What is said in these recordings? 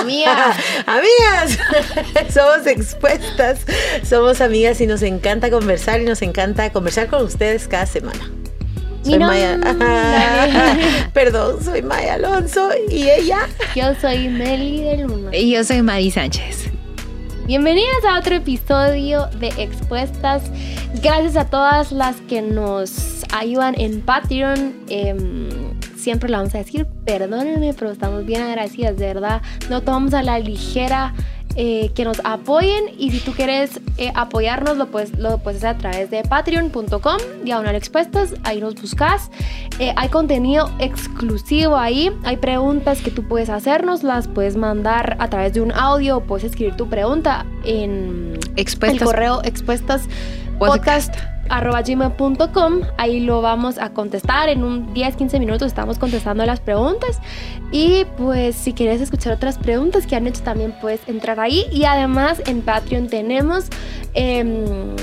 amiga, amigas, somos expuestas, somos amigas y nos encanta conversar y nos encanta conversar con ustedes cada semana. Soy Maya. Perdón, soy Maya Alonso y ella. Yo soy Meli de Luna. Y yo soy Mari Sánchez. Bienvenidas a otro episodio de Expuestas. Gracias a todas las que nos ayudan en Patreon. Em, siempre lo vamos a decir, perdónenme, pero estamos bien agradecidas, de verdad. No tomamos a la ligera eh, que nos apoyen y si tú quieres eh, apoyarnos lo puedes, lo puedes hacer a través de patreon.com, diagonal expuestas, ahí nos buscas. Eh, hay contenido exclusivo ahí, hay preguntas que tú puedes hacernos, las puedes mandar a través de un audio, puedes escribir tu pregunta en el correo expuestas podcast gmail.com. Ahí lo vamos a contestar. En un 10-15 minutos estamos contestando las preguntas. Y pues si quieres escuchar otras preguntas que han hecho también puedes entrar ahí. Y además en Patreon tenemos... Em,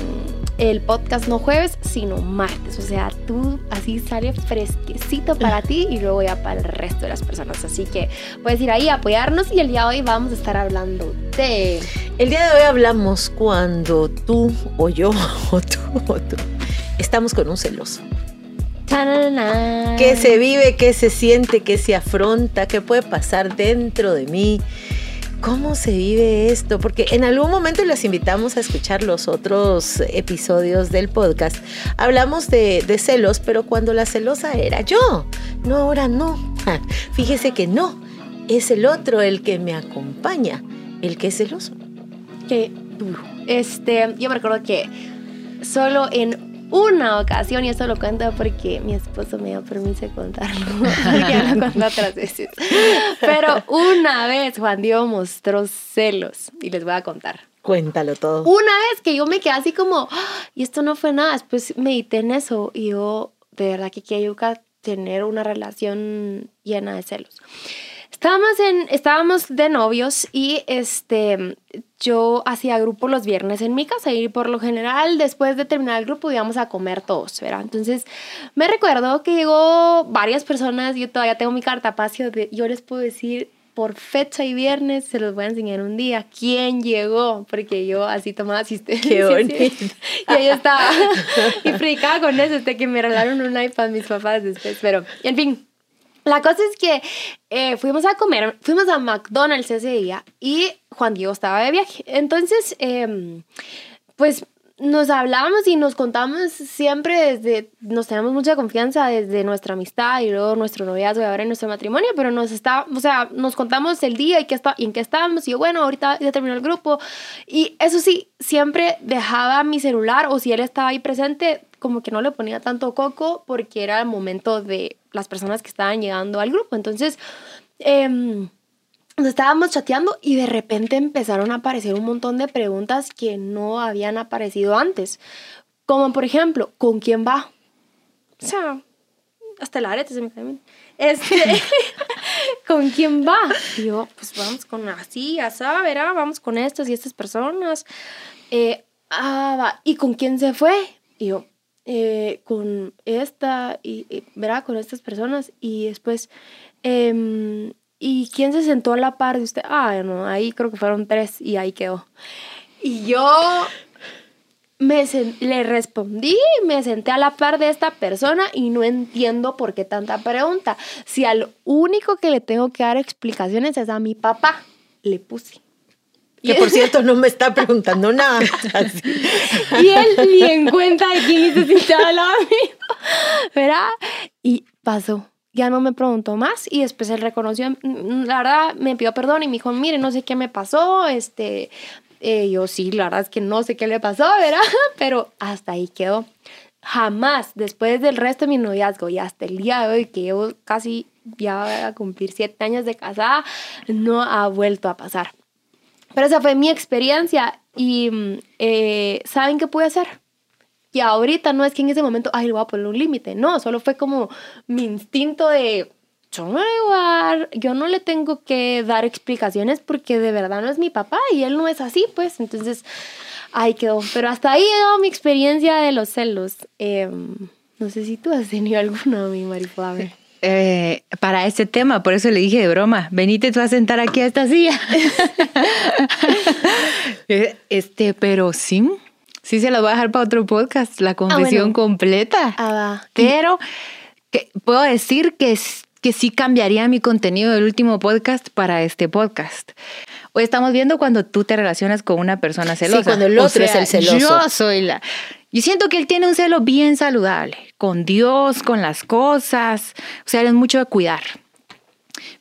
el podcast no jueves, sino martes. O sea, tú así sale fresquecito para ti y luego ya para el resto de las personas. Así que puedes ir ahí a apoyarnos y el día de hoy vamos a estar hablando de... El día de hoy hablamos cuando tú o yo o tú o tú estamos con un celoso. ¿Qué se vive? ¿Qué se siente? ¿Qué se afronta? ¿Qué puede pasar dentro de mí? ¿Cómo se vive esto? Porque en algún momento les invitamos a escuchar los otros episodios del podcast. Hablamos de, celos, pero cuando la celosa era yo, no ahora no. Fíjese que no, es el otro el que me acompaña, el que es celoso. Qué duro. Este, yo me recuerdo que solo en una ocasión, y esto lo cuento porque mi esposo me dio permiso de contarlo, porque lo contó otras veces. Pero una vez Juan Diego mostró celos, y les voy a contar. Cuéntalo todo. Una vez que yo me quedé así como, ah, y esto no fue nada, después medité en eso, y yo de verdad que quiero tener una relación llena de celos. Estábamos, en, estábamos de novios y este, yo hacía grupo los viernes en mi casa y por lo general después de terminar el grupo íbamos a comer todos, ¿verdad? Entonces me recuerdo que llegó varias personas, yo todavía tengo mi cartapacio, de, yo les puedo decir por fecha y viernes, se los voy a enseñar un día, quién llegó, porque yo así tomaba asistencia. Qué bonito. Y ahí estaba, y predicaba con eso, hasta que me regalaron un iPad mis papás después, pero en fin. La cosa es que eh, fuimos a comer, fuimos a McDonald's ese día y Juan Diego estaba de viaje. Entonces, em, pues nos hablamos y nos contamos siempre desde, nos tenemos mucha confianza desde nuestra amistad y luego nuestro noviazgo y ahora en nuestro matrimonio, pero nos está, o sea, nos contamos el día y, qué está, y en qué estábamos y yo, bueno, ahorita ya terminó el grupo y eso sí, siempre dejaba mi celular o si él estaba ahí presente, como que no le ponía tanto coco porque era el momento de las personas que estaban llegando al grupo. Entonces, eh, nos estábamos chateando y de repente empezaron a aparecer un montón de preguntas que no habían aparecido antes. Como por ejemplo, ¿con quién va? O sea, hasta el arete se me cae Este, ¿con quién va? Y yo, pues vamos con así, asá, verá, vamos con estos y estas personas. Eh, ah, va. ¿Y con quién se fue? Y yo, eh, con esta, y, verá, con estas personas. Y después, eh, ¿y quién se sentó a la par de usted? Ah, no, ahí creo que fueron tres y ahí quedó. Y yo me le respondí, me senté a la par de esta persona y no entiendo por qué tanta pregunta. Si al único que le tengo que dar explicaciones es a mi papá, le puse. Que por cierto no me está preguntando nada. y él ni en cuenta de quién necesitaba la ¿verdad? Y pasó ya no me preguntó más y después él reconoció, mm, la verdad me pidió perdón y me dijo, mire, no sé qué me pasó, este, eh, yo sí, la verdad es que no sé qué le pasó, ¿verdad? Pero hasta ahí quedó. Jamás, después del resto de mi noviazgo y hasta el día de hoy, que llevo casi ya a cumplir siete años de casada, no ha vuelto a pasar. Pero esa fue mi experiencia y mm, eh, ¿saben qué pude hacer? Y ahorita no es que en ese momento, ay, le voy a poner un límite. No, solo fue como mi instinto de, yo no, le yo no le tengo que dar explicaciones porque de verdad no es mi papá y él no es así, pues. Entonces, ahí quedó. Pero hasta ahí llegó mi experiencia de los celos. Em, no sé si tú has tenido alguna, mi mariposa. Eh, para este tema, por eso le dije de broma, venite tú a sentar aquí a esta silla. Eh, este, pero sí, sí se la voy a dejar para otro podcast, la confesión bueno. completa. Ah, va. Pero que, puedo decir que, que sí cambiaría mi contenido del último podcast para este podcast. Hoy estamos viendo cuando tú te relacionas con una persona celosa. cuando el O otro es sea, el celoso. Yo soy la... Yo siento que él tiene un celo bien saludable, con Dios, con las cosas. O sea, él es mucho de cuidar.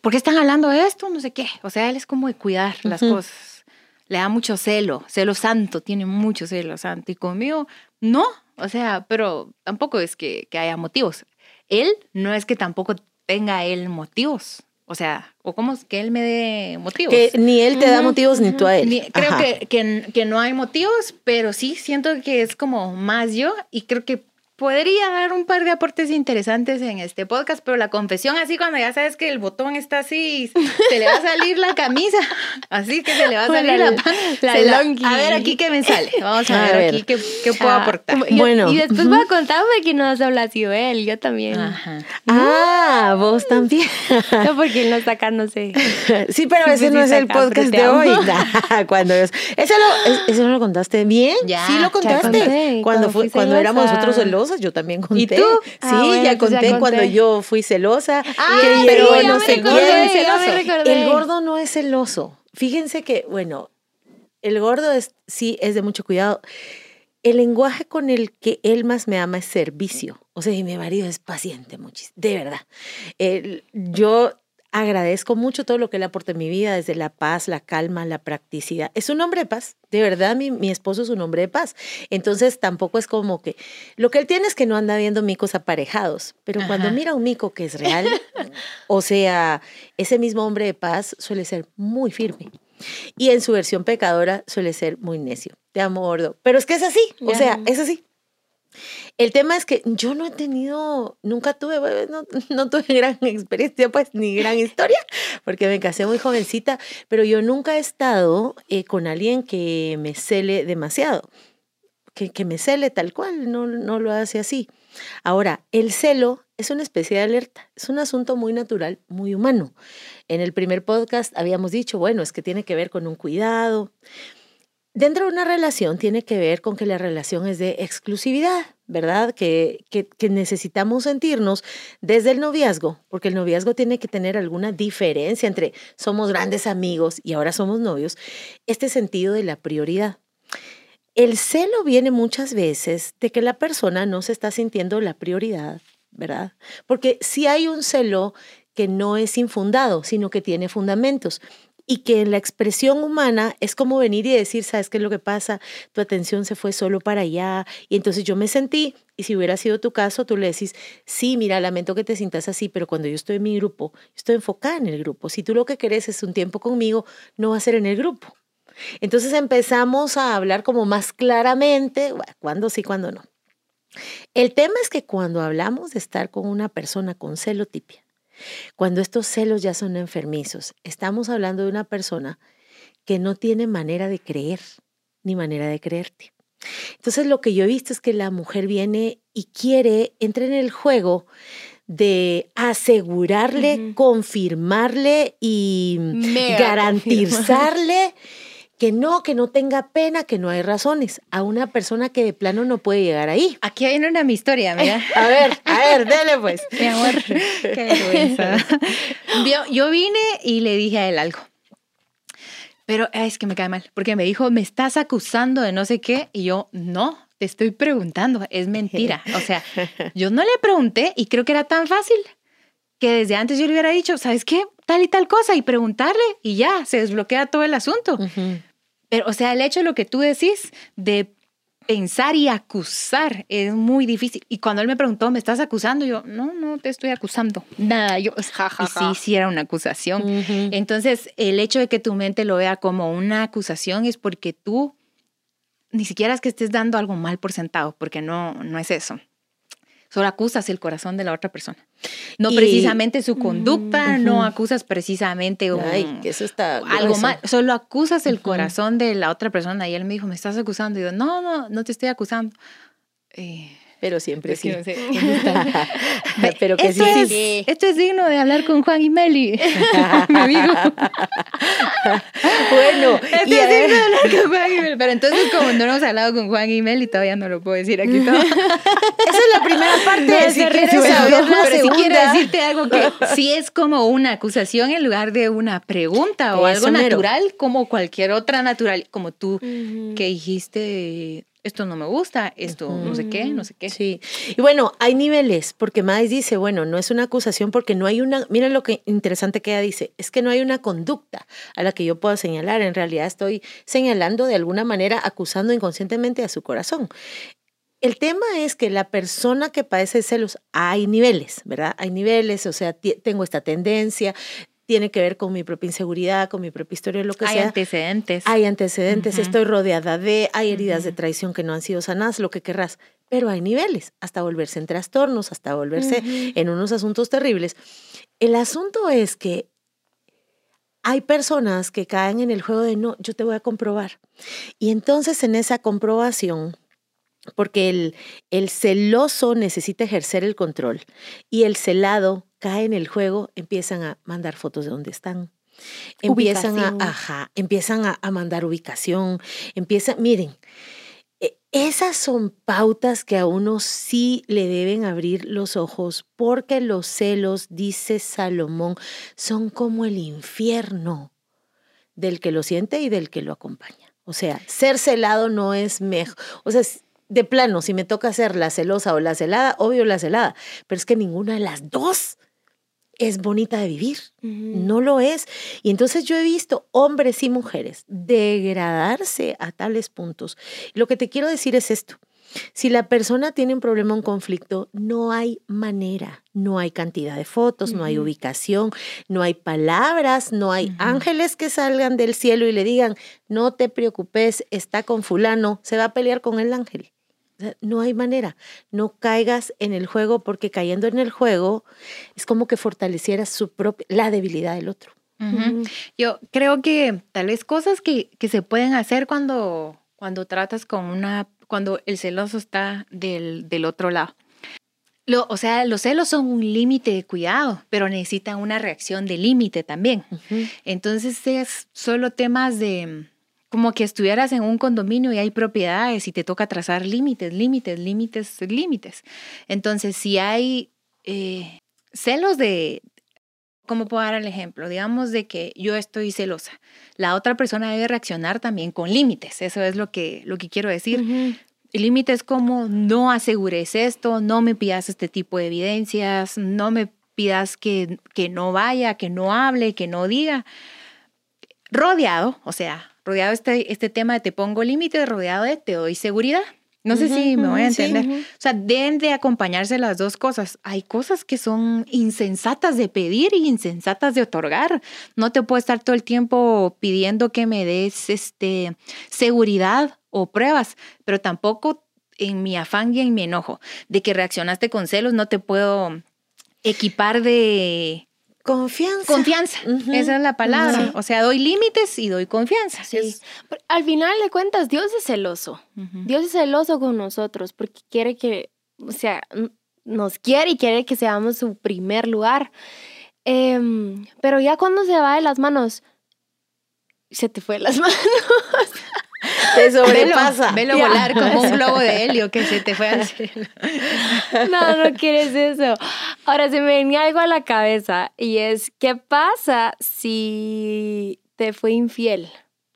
¿Por qué están hablando de esto? No sé qué. O sea, él es como de cuidar las cosas. Le da mucho celo, celo santo, tiene mucho celo santo. Y conmigo, no. O sea, pero tampoco es que, que haya motivos. Él no es que tampoco tenga él motivos. O sea, o como que él me dé motivos. Que ni él te da motivos ni tú a él. Ni- creo que, que no hay motivos, pero sí siento que es como más yo y creo que podría dar un par de aportes interesantes en este podcast, pero la confesión así cuando ya sabes que el botón está así, se le va a salir la camisa, así que se le va a salir la- la, pan- la la- longi. A ver aquí qué me sale, vamos a, A ver, ver. aquí qué, qué puedo Ah, aportar. Bueno. Y después voy a contar porque no solo ha sido él, yo también. Ajá. Ah, vos también. No, porque él no está acá, no sé. Sí, pero Sí, ese pues no es el podcast de hoy. Cuando es- ese, lo, es- ese no lo contaste bien. Ya, sí lo contaste. cuando cuando fui cuando éramos nosotros yo también conté. tú? Sí, Ah, bueno, ya conté ya cuando yo fui celosa. Ah, que pero no sé quién. recordé. El gordo no es celoso. Fíjense que, bueno, el gordo es, sí es de mucho cuidado. El lenguaje con el que él más me ama es servicio. O sea, y mi marido es paciente, muchísimo. De verdad. El- yo agradezco mucho todo lo que él aporta en mi vida, desde la paz, la calma, la practicidad. Es un hombre de paz. De verdad, mi, mi esposo es un hombre de paz. Entonces, tampoco es como que. Lo que él tiene es que no anda viendo micos aparejados. Pero cuando mira un mico que es real, o sea, ese mismo hombre de paz suele ser muy firme. Y en su versión pecadora suele ser muy necio. Te amo, gordo. Pero es que es así. O sea, es así. El tema es que yo no he tenido, nunca tuve, no, tuve gran experiencia, pues, ni gran historia, porque me casé muy jovencita, pero yo nunca he estado eh, con alguien que me cele demasiado, que, me cele tal cual, no lo hace así. Ahora, el celo es una especie de alerta, es un asunto muy natural, muy humano. En el primer podcast habíamos dicho, bueno, es que tiene que ver con un cuidado. Dentro de una relación tiene que ver con que la relación es de exclusividad, ¿verdad? Que, que, necesitamos sentirnos desde el noviazgo, porque el noviazgo tiene que tener alguna diferencia entre somos grandes amigos y ahora somos novios, este sentido de la prioridad. El celo viene muchas veces de que la persona no se está sintiendo la prioridad, ¿verdad? Porque si hay un celo que no es infundado, sino que tiene fundamentos y que en la expresión humana es como venir y decir, ¿sabes qué es lo que pasa? Tu atención se fue solo para allá y entonces yo me sentí, y si hubiera sido tu caso, tú le decís, sí, mira, lamento que te sientas así, pero cuando yo estoy en mi grupo, estoy enfocada en el grupo. Si tú lo que querés es un tiempo conmigo, no va a ser en el grupo. Entonces empezamos a hablar como más claramente, bueno, cuándo sí, cuándo no. El tema es que cuando hablamos de estar con una persona con celotipia, cuando estos celos ya son enfermizos, estamos hablando de una persona que no tiene manera de creer ni manera de creerte. Entonces lo que yo he visto es que la mujer viene y quiere, entra en el juego de asegurarle, confirmarle y garantizarle que no, que no tenga pena, que no hay razones a una persona que de plano no puede llegar ahí. Aquí hay una mi historia, mira. A ver, a ver, dele pues. Mi amor, qué vergüenza. Yo, yo vine y le dije a él algo. Pero es que me cae mal, porque me dijo, me estás acusando de no sé qué, y yo, no, te estoy preguntando, es mentira. O sea, yo no le pregunté y creo que era tan fácil que desde antes yo le hubiera dicho, ¿sabes qué? Tal y tal cosa, y preguntarle, y ya, se desbloquea todo el asunto. Pero, o sea, el hecho de lo que tú decís de pensar y acusar es muy difícil. Y cuando él me preguntó, ¿me estás acusando? Yo, no, no te estoy acusando. Nada, yo, Ja, ja, y sí, sí era una acusación. Entonces, el hecho de que tu mente lo vea como una acusación es porque tú ni siquiera es que estés dando algo mal por sentado, porque no, no es eso. Solo acusas el corazón de la otra persona. No Y- precisamente su conducta, no acusas precisamente un, Ay, que eso está algo mal, solo acusas el corazón de la otra persona y él me dijo, me estás acusando. Y yo, no, no, no te estoy acusando. Eh, pero siempre Es que sí. no sé pero que sí, esto, sí. es, esto es digno de hablar con Juan y Meli, mi amigo. Bueno, Esto y es ver, digno de hablar con Juan y Meli. Pero entonces, como no hemos hablado con Juan y Meli, todavía no lo puedo decir aquí todo. esa es la primera parte. No, si quieres saber la Pero sí segunda, quiero decirte algo que sí es como una acusación en lugar de una pregunta o Eso algo mero. natural como cualquier otra natural, como tú que dijiste, esto no me gusta, esto no sé qué, no sé qué. Sí. Y bueno, hay niveles, porque Maes dice, bueno, no es una acusación porque no hay una, miren lo que interesante que ella dice, es que no hay una conducta a la que yo pueda señalar. En realidad estoy señalando de alguna manera, acusando inconscientemente a su corazón. El tema es que la persona que padece celos, hay niveles, ¿verdad? Hay niveles, o sea, tengo esta tendencia, tiene que ver con mi propia inseguridad, con mi propia historia, lo que Hay sea. antecedentes. Hay antecedentes, Ujú. estoy rodeada de, hay heridas de traición que no han sido sanadas, lo que querrás, pero hay niveles, hasta volverse en trastornos, hasta volverse Ujú. en unos asuntos terribles. El asunto es que hay personas que caen en el juego de no, yo te voy a comprobar. Y entonces en esa comprobación, porque el, el celoso necesita ejercer el control y el celado cae en el juego, empiezan a mandar fotos de dónde están. Empiezan a, Ubicación. ajá, empiezan a, a mandar ubicación, empiezan, miren, e- esas son pautas que a uno sí le deben abrir los ojos, porque los celos, dice Salomón, son como el infierno del que lo siente y del que lo acompaña. O sea, ser celado no es mejor. O sea, de plano, si me toca ser la celosa o la celada, obvio la celada, pero es que ninguna de las dos es bonita de vivir. No lo es. Y entonces yo he visto hombres y mujeres degradarse a tales puntos. Lo que te quiero decir es esto. Si la persona tiene un problema, un conflicto, no hay manera, no hay cantidad de fotos, no hay ubicación, no hay palabras, no hay ángeles que salgan del cielo y le digan, no te preocupes, está con fulano, se va a pelear con el ángel. No hay manera, no caigas en el juego porque cayendo en el juego es como que fortalecieras su propia, la debilidad del otro. Yo creo que tal vez cosas que, que se pueden hacer cuando, cuando tratas con una, cuando el celoso está del, del otro lado. Lo, o sea, los celos son un límite de cuidado, pero necesitan una reacción de límite también. Entonces es solo temas de como que estuvieras en un condominio y hay propiedades y te toca trazar límites, límites, límites, límites. Entonces, si hay eh, celos de, ¿cómo puedo dar el ejemplo? Digamos de que yo estoy celosa. La otra persona debe reaccionar también con límites. Eso es lo que, lo que quiero decir. Ujú. El límite es como no asegures esto, no me pidas este tipo de evidencias, no me pidas que, que no vaya, que no hable, que no diga. Rodeado, o sea, rodeado este, este tema de te pongo límites, rodeado de te doy seguridad. No sé si me voy a Ujú, sí, entender. ujú. O sea, deben de acompañarse las dos cosas. Hay cosas que son insensatas de pedir y insensatas de otorgar. No te puedo estar todo el tiempo pidiendo que me des este, seguridad o pruebas, pero tampoco en mi afán y en mi enojo de que reaccionaste con celos, no te puedo equipar de Confianza. confianza. Esa es la palabra. Sí. O sea, doy límites y doy confianza. Sí. Es- al final de cuentas, Dios es celoso. Dios es celoso con nosotros porque quiere que, o sea, nos quiere y quiere que seamos su primer lugar. Em, pero ya cuando se va de las manos, se te fue de las manos. Te Velo, sobrepasa. velo Ya. volar como un globo de helio que se te fue al cielo. No, no quieres eso. Ahora se me venía algo a la cabeza y es, ¿qué pasa si te fue infiel?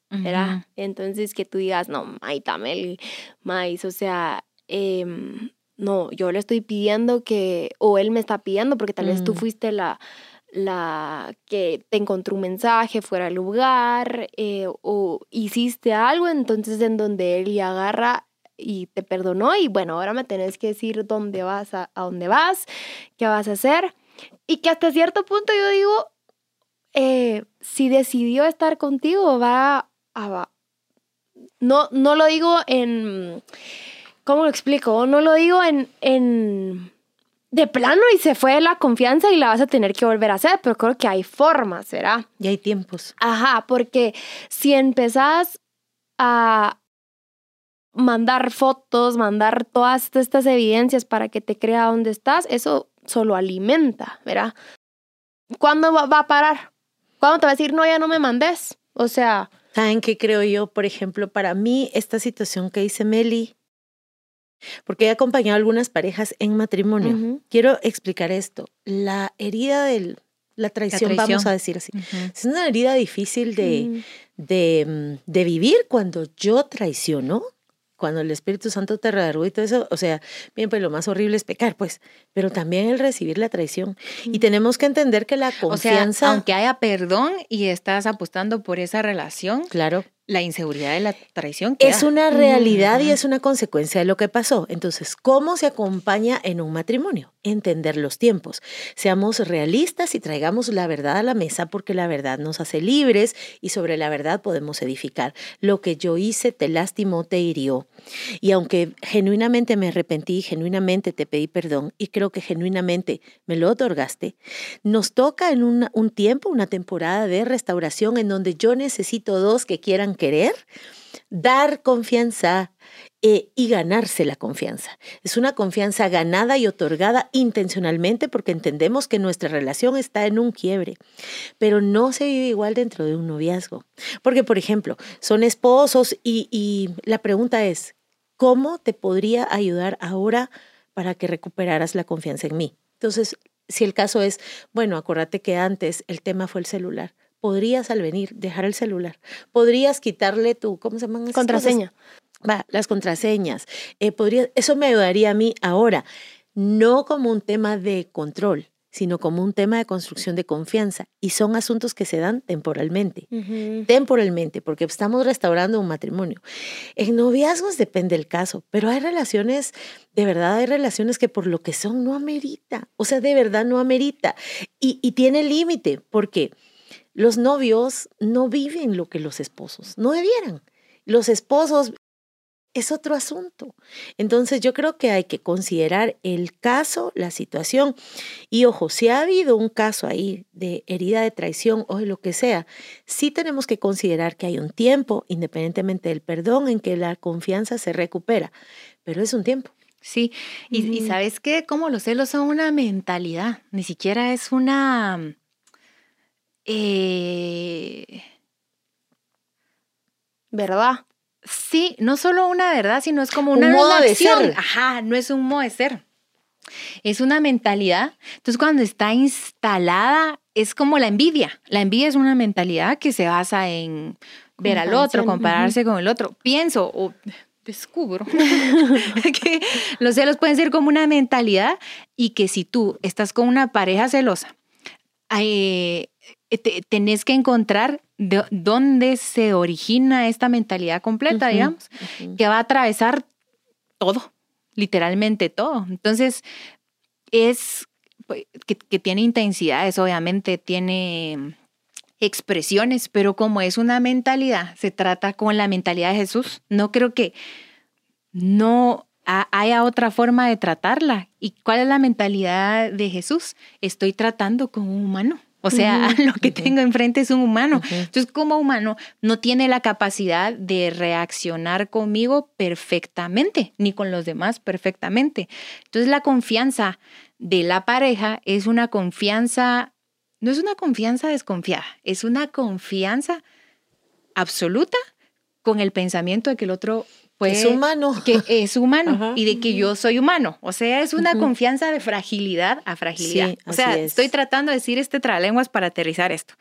¿verdad? Entonces que tú digas, no, Maitamel, Mais, o sea, em, no, yo le estoy pidiendo que, o él me está pidiendo, porque tal vez tú Mm. fuiste la, la que te encontró un mensaje fuera del lugar, eh, o hiciste algo, entonces en donde él ya agarra y te perdonó, y bueno, ahora me tenés que decir dónde vas, a, dónde vas, qué vas a hacer, y que hasta cierto punto yo digo, eh, si decidió estar contigo, va a... No, no lo digo en... ¿Cómo lo explico? No lo digo en, en... De plano y se fue la confianza y la vas a tener que volver a hacer, pero creo que hay formas, ¿será? Y hay tiempos. Ajá, porque si empezás a, mandar fotos, mandar todas estas evidencias para que te crea dónde estás, eso solo alimenta, ¿verdad? ¿Cuándo va, va a parar? ¿Cuándo te va a decir, no, ya no me mandes? O sea, ¿Saben qué creo yo? Por ejemplo, para mí, esta situación que dice Meli, porque he acompañado a algunas parejas en matrimonio. Quiero explicar esto. La herida de la traición, vamos traición. a decir así, es una herida difícil de, mm, de, mm, de vivir cuando yo traiciono, cuando el Espíritu Santo te redargó y todo eso. O sea, bien, pues lo más horrible es pecar, pues, pero también el recibir la traición. Y Mm. tenemos que entender que la O sea, confianza, aunque haya perdón y estás apostando por esa relación, claro, la inseguridad de la traición queda. Es una realidad y es una consecuencia de lo que pasó. Entonces, ¿cómo se acompaña en un matrimonio? Entender los tiempos. Seamos realistas y traigamos la verdad a la mesa porque la verdad nos hace libres y sobre la verdad podemos edificar. Lo que yo hice te lastimó, te hirió. Y aunque genuinamente me arrepentí, genuinamente te pedí perdón y creo que genuinamente me lo otorgaste, nos toca en una- un tiempo, una temporada de restauración en donde yo necesito dos que quieran querer, dar confianza eh, y ganarse la confianza. Es una confianza ganada y otorgada intencionalmente porque entendemos que nuestra relación está en un quiebre, pero no se vive igual dentro de un noviazgo. Porque, por ejemplo, son esposos y, y la pregunta es, ¿cómo te podría ayudar ahora para que recuperaras la confianza en mí? Entonces, si el caso es, bueno, acuérdate que antes el tema fue el celular. Podrías al venir dejar el celular. Podrías quitarle tu, ¿cómo se llaman? esas cosas? contraseña. Va, las contraseñas. Eh, podría, eso me ayudaría a mí ahora, no como un tema de control, sino como un tema de construcción de confianza. Y son asuntos que se dan temporalmente. Ujú. Temporalmente, porque estamos restaurando un matrimonio. En noviazgos depende el caso, pero hay relaciones, de verdad hay relaciones que por lo que son no amerita. O sea, de verdad no amerita. Y, y tiene límite, porque los novios no viven lo que los esposos, no debieran. Los esposos es otro asunto. Entonces yo creo que hay que considerar el caso, la situación. Y ojo, si ha habido un caso ahí de herida de traición o de lo que sea, sí tenemos que considerar que hay un tiempo, independientemente del perdón, en que la confianza se recupera. Pero es un tiempo. Sí, y, sabes que como los celos son una mentalidad, ni siquiera es una... eh, ¿Verdad? sí, no solo una verdad, sino es como Un una, modo una de ser. Ajá, no es un modo de ser. Es una mentalidad. Entonces, cuando está instalada, es como la envidia. La envidia es una mentalidad que se basa en ver al otro, compararse con el otro. Pienso o descubro que los celos pueden ser como una mentalidad y que si tú estás con una pareja celosa, eh, te- tenés que encontrar de dónde se origina esta mentalidad completa, digamos que va a atravesar todo, literalmente todo. Entonces, es pues, que, que tiene intensidades, obviamente, tiene expresiones, pero como es una mentalidad, se trata con la mentalidad de Jesús. No creo que no ha- haya otra forma de tratarla. ¿Y cuál es la mentalidad de Jesús? Estoy tratando con un humano. O sea, lo que tengo enfrente es un humano. Entonces, como humano, no tiene la capacidad de reaccionar conmigo perfectamente, ni con los demás perfectamente. Entonces, la confianza de la pareja es una confianza, no es una confianza desconfiada, es una confianza absoluta con el pensamiento de que el otro es humano. Que es humano Ajá. y de que yo soy humano. O sea, es una confianza de fragilidad a fragilidad. Sí, o sea, es. estoy tratando de decir este tralenguas para aterrizar esto.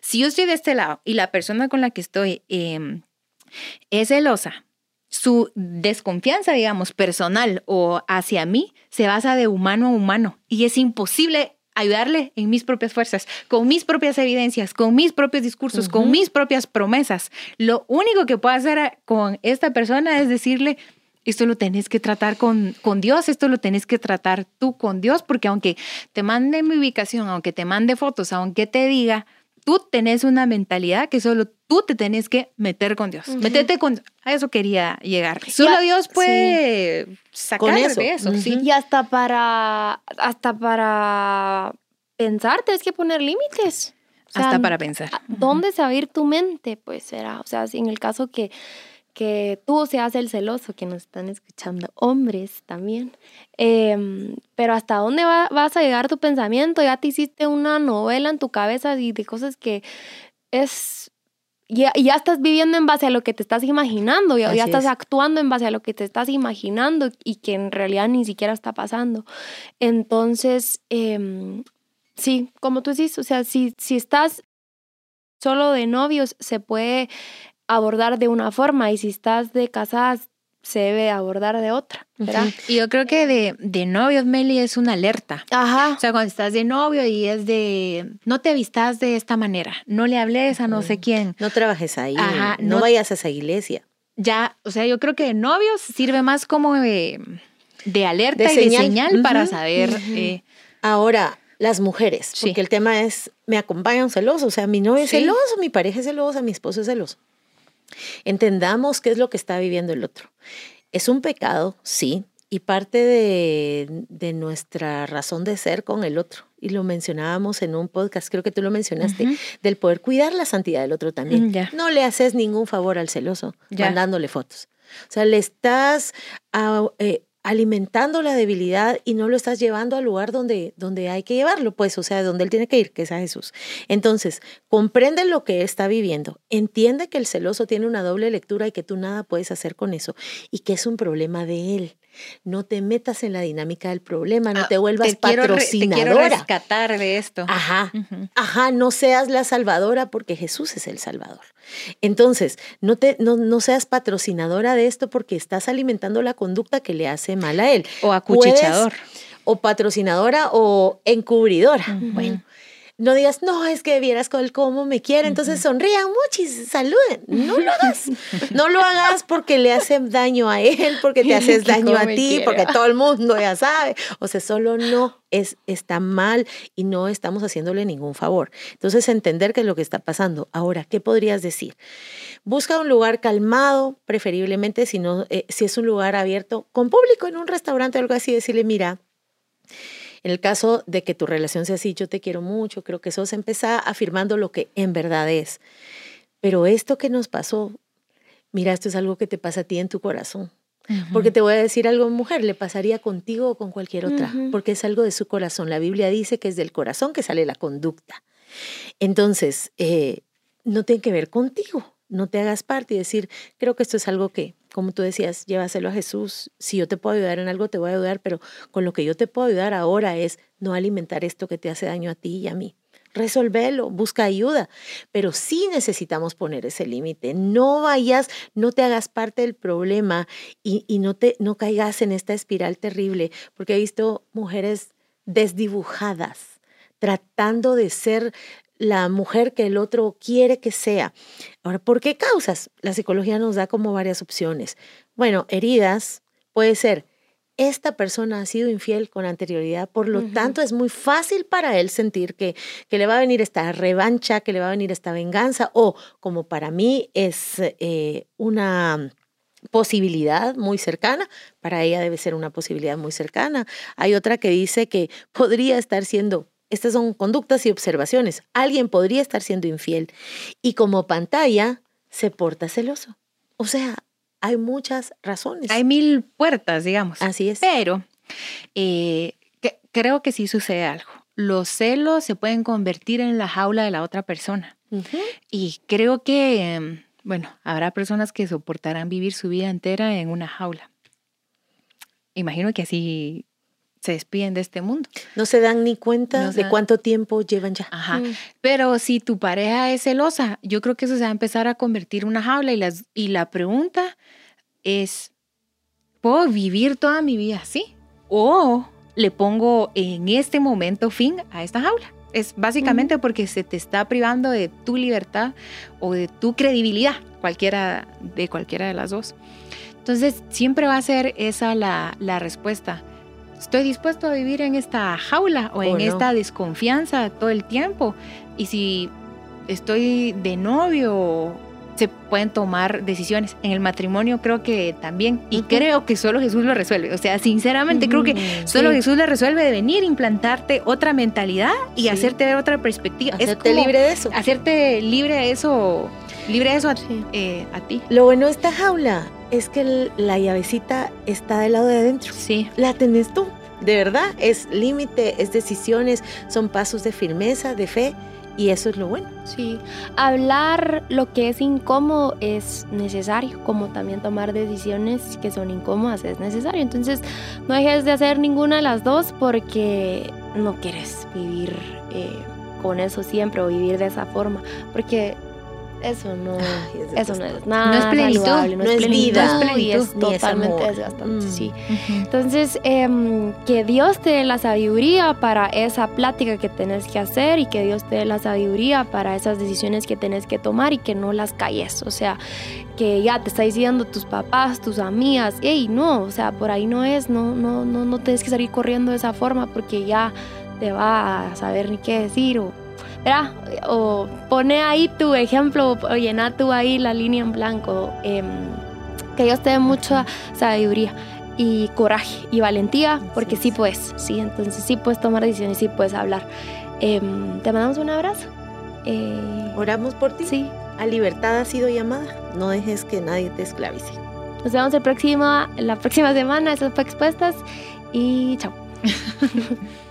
Si yo estoy de este lado y la persona con la que estoy eh, es celosa, su desconfianza, digamos, personal o hacia mí se basa de humano a humano y es imposible ayudarle en mis propias fuerzas, con mis propias evidencias, con mis propios discursos, con mis propias promesas. Lo único que puedo hacer a- con esta persona es decirle, esto lo tenés que tratar con, con Dios, esto lo tenés que tratar tú con Dios, porque aunque te mande mi ubicación, aunque te mande fotos, aunque te diga, tú tenés una mentalidad que solo tú te tenés que meter con Dios. Ujú. Métete con... A eso quería llegar. Solo Dios puede sacar Con eso, de eso, sí. Y hasta para, hasta para pensar, tienes que poner límites. O sea, Hasta para pensar. ¿a- ¿Dónde se va a ir tu mente? Pues será, o sea, si en el caso que, que tú seas el celoso, que nos están escuchando, hombres también. Em, pero hasta dónde va- vas a llegar tu pensamiento, ya te hiciste una novela en tu cabeza y de cosas que es... Ya, ya estás viviendo en base a lo que te estás imaginando, ya, ya estás es. actuando en base a lo que te estás imaginando y que en realidad ni siquiera está pasando. Entonces, em, sí, como tú dices, o sea, si, si estás solo de novios, se puede abordar de una forma y si estás de casadas, se debe abordar de otra, ¿verdad? Y yo creo que de, de novios, Meli, es una alerta. Ajá. O sea, cuando estás de novio y es de, no te vistas de esta manera, no le hables a no sé quién. No trabajes ahí, Ajá, no, no- vayas a esa iglesia. Ya, o sea, yo creo que de novios sirve más como de, de alerta De y señal. de señal para Ujú, saber. ujú. eh, Ahora, las mujeres, Sí. porque el tema es, me acompaña un celoso, o sea, mi novio es Sí. celoso, mi pareja es celosa, mi esposo es celoso. Entendamos qué es lo que está viviendo el otro. Es un pecado, sí, y parte de, de nuestra razón de ser con el otro. Y lo mencionábamos en un podcast, creo que tú lo mencionaste, del poder cuidar la santidad del otro también. Mm. No le haces ningún favor al celoso Ya. mandándole fotos. O sea, le estás ah, eh, alimentando la debilidad y no lo estás llevando al lugar donde, donde hay que llevarlo, pues, o sea, donde él tiene que ir, que es a Jesús. Entonces, comprende lo que está viviendo, entiende que el celoso tiene una doble lectura y que tú nada puedes hacer con eso y que es un problema de él. No te metas en la dinámica del problema, no ah, te vuelvas quiero re- te quiero patrocinadora. rescatar de esto. Ajá. Ajá, no seas la salvadora porque Jesús es el salvador. Entonces, no, te, no, no seas patrocinadora de esto porque estás alimentando la conducta que le hace mal a él. O acuchichador. Puedes- o patrocinadora o encubridora. Bueno, no digas, no, es que vieras cómo me quiere, entonces sonrían mucho y saluden. No lo hagas. No lo hagas porque le hace daño a él, porque te haces daño a ti, porque todo el mundo ya sabe. O sea, solo no es, está mal y no estamos haciéndole ningún favor. Entonces, entender qué es lo que está pasando. Ahora, ¿qué podrías decir? Busca un lugar calmado, preferiblemente, si, no, eh, si es un lugar abierto, con público en un restaurante o algo así, decirle, mira, en el caso de que tu relación sea así, yo te quiero mucho, creo que eso se empieza afirmando lo que en verdad es. Pero esto que nos pasó, mira, esto es algo que te pasa a ti en tu corazón. Porque te voy a decir algo, mujer, le pasaría contigo o con cualquier otra, porque es algo de su corazón. La Biblia dice que es del corazón que sale la conducta. Entonces, eh, no tiene que ver contigo, no te hagas parte y decir, creo que esto es algo que, como tú decías, llévaselo a Jesús. Si yo te puedo ayudar en algo, te voy a ayudar, pero con lo que yo te puedo ayudar ahora es no alimentar esto que te hace daño a ti y a mí. Resolvelo, busca ayuda, pero sí necesitamos poner ese límite. No vayas, no te hagas parte del problema y, y no, te, no caigas en esta espiral terrible, porque he visto mujeres desdibujadas, tratando de ser la mujer que el otro quiere que sea. Ahora, ¿por qué causas? La psicología nos da como varias opciones. Bueno, heridas puede ser, esta persona ha sido infiel con anterioridad, por lo tanto es muy fácil para él sentir que, que le va a venir esta revancha, que le va a venir esta venganza, o como para mí es eh, una posibilidad muy cercana, para ella debe ser una posibilidad muy cercana. Hay otra que dice que podría estar siendo, estas son conductas y observaciones, alguien podría estar siendo infiel y como pantalla se porta celoso. O sea, hay muchas razones. Hay mil puertas, digamos. Así es. Pero eh, que- creo que sí sucede algo. Los celos se pueden convertir en la jaula de la otra persona. Y creo que, em, bueno, habrá personas que soportarán vivir su vida entera en una jaula. Imagino que así se despiden de este mundo. No se dan ni cuenta No de dan- cuánto tiempo llevan ya. Ajá. Mm. Pero si tu pareja es celosa, yo creo que eso se va a empezar a convertir en una jaula y, las, y la pregunta es, ¿puedo vivir toda mi vida así? ¿O le pongo en este momento fin a esta jaula? Es básicamente porque se te está privando de tu libertad o de tu credibilidad, cualquiera de cualquiera de las dos. Entonces, siempre va a ser esa la, la respuesta. Estoy dispuesto a vivir en esta jaula o en ¿O no? esta desconfianza todo el tiempo. Y si estoy de novio, se pueden tomar decisiones. En el matrimonio creo que también. Y Ujú. creo que solo Jesús lo resuelve. O sea, sinceramente creo que solo sí. Jesús le resuelve de venir, implantarte otra mentalidad y Sí. hacerte ver otra perspectiva. Hacerte libre de eso. Hacerte libre de eso libre eso a, Sí. eh, a ti. Lo bueno de esta jaula es que el- la llavecita está del lado de adentro. Sí. La tenés tú. De verdad, es límite, es decisiones, son pasos de firmeza, de fe, y eso es lo bueno. Sí, hablar lo que es incómodo es necesario, como también tomar decisiones que son incómodas es necesario. Entonces, no dejes de hacer ninguna de las dos porque no quieres vivir eh, con eso siempre o vivir de esa forma, porque eso no, Ay, es eso no es nada No es plenitud, saludable, no es vida, no es plenitud, ni es totalmente desgastante, Mm. sí. Entonces, em, que Dios te dé la sabiduría para esa plática que tenés que hacer y que Dios te dé la sabiduría para esas decisiones que tenés que tomar y que no las calles. O sea, que ya te está diciendo tus papás, tus amigas, hey, no, o sea, por ahí no es, no, no, no, no tienes que salir corriendo de esa forma porque ya te va a saber ni qué decir o... ¿verdad? O pone ahí tu ejemplo, o llena tú ahí la línea en blanco. em, que Dios te dé mucha sabiduría y coraje y valentía, porque sí puedes, sí, entonces sí puedes tomar decisiones, sí puedes hablar. Em, te mandamos un abrazo. Eh, Oramos por ti. sí, A libertad has sido llamada. No dejes que nadie te esclavice. nos vemos el próximo, la próxima semana, eso fue Expuestas y chao.